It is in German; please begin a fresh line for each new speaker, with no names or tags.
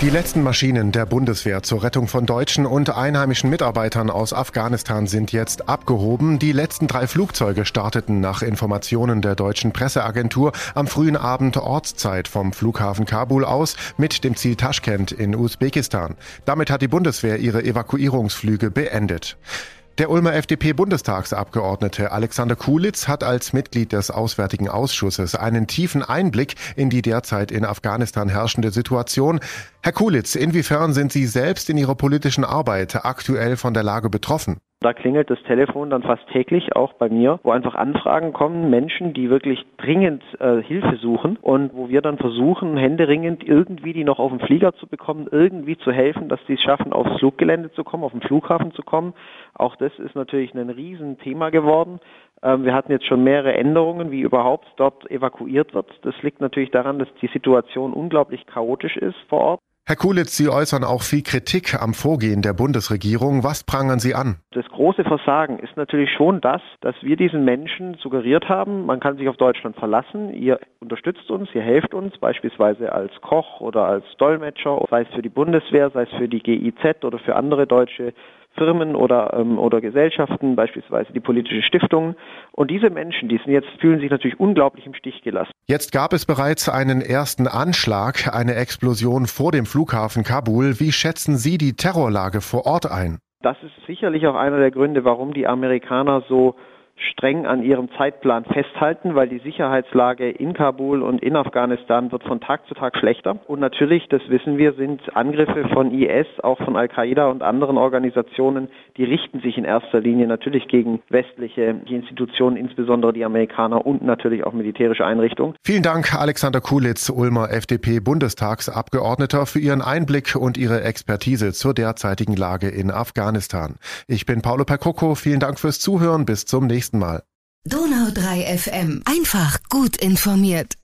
Die letzten Maschinen der Bundeswehr zur Rettung von deutschen und einheimischen Mitarbeitern aus Afghanistan sind jetzt abgehoben. Die letzten drei Flugzeuge starteten nach Informationen der deutschen Presseagentur am frühen Abend Ortszeit vom Flughafen Kabul aus mit dem Ziel Taschkent in Usbekistan. Damit hat die Bundeswehr ihre Evakuierungsflüge beendet. Der Ulmer FDP-Bundestagsabgeordnete Alexander Kulitz hat als Mitglied des Auswärtigen Ausschusses einen tiefen Einblick in die derzeit in Afghanistan herrschende Situation. Herr Kulitz, inwiefern sind Sie selbst in Ihrer politischen Arbeit aktuell von der Lage betroffen?
Da klingelt das Telefon dann fast täglich auch bei mir, wo einfach Anfragen kommen, Menschen, die wirklich dringend äh, Hilfe suchen und wo wir dann versuchen, händeringend irgendwie die noch auf den Flieger zu bekommen, irgendwie zu helfen, dass die es schaffen, aufs Fluggelände zu kommen, auf den Flughafen zu kommen. Auch das ist natürlich ein Riesenthema geworden. Ähm, wir hatten jetzt schon mehrere Änderungen, wie überhaupt dort evakuiert wird. Das liegt natürlich daran, dass die Situation unglaublich chaotisch ist vor Ort.
Herr Kulitz, Sie äußern auch viel Kritik am Vorgehen der Bundesregierung. Was prangern Sie an?
Das große Versagen ist natürlich schon das, dass wir diesen Menschen suggeriert haben, man kann sich auf Deutschland verlassen, ihr unterstützt uns, ihr helft uns, beispielsweise als Koch oder als Dolmetscher, sei es für die Bundeswehr, sei es für die GIZ oder für andere deutsche Firmen oder, ähm, oder Gesellschaften, beispielsweise die politische Stiftung. Und diese Menschen, die sind jetzt, fühlen sich natürlich unglaublich im Stich gelassen.
Jetzt gab es bereits einen ersten Anschlag, eine Explosion vor dem Flughafen Kabul. Wie schätzen Sie die Terrorlage vor Ort ein?
Das ist sicherlich auch einer der Gründe, warum die Amerikaner so streng an ihrem Zeitplan festhalten, weil die Sicherheitslage in Kabul und in Afghanistan wird von Tag zu Tag schlechter. Und natürlich, das wissen wir, sind Angriffe von IS, auch von Al-Qaida und anderen Organisationen, die richten sich in erster Linie natürlich gegen westliche Institutionen, insbesondere die Amerikaner und natürlich auch militärische Einrichtungen.
Vielen Dank, Alexander Kulitz, Ulmer FDP-Bundestagsabgeordneter, für Ihren Einblick und Ihre Expertise zur derzeitigen Lage in Afghanistan. Ich bin Paolo Percocco. Vielen Dank fürs Zuhören. Bis zum nächsten nächsten Mal.
Donau 3 FM. Einfach gut informiert.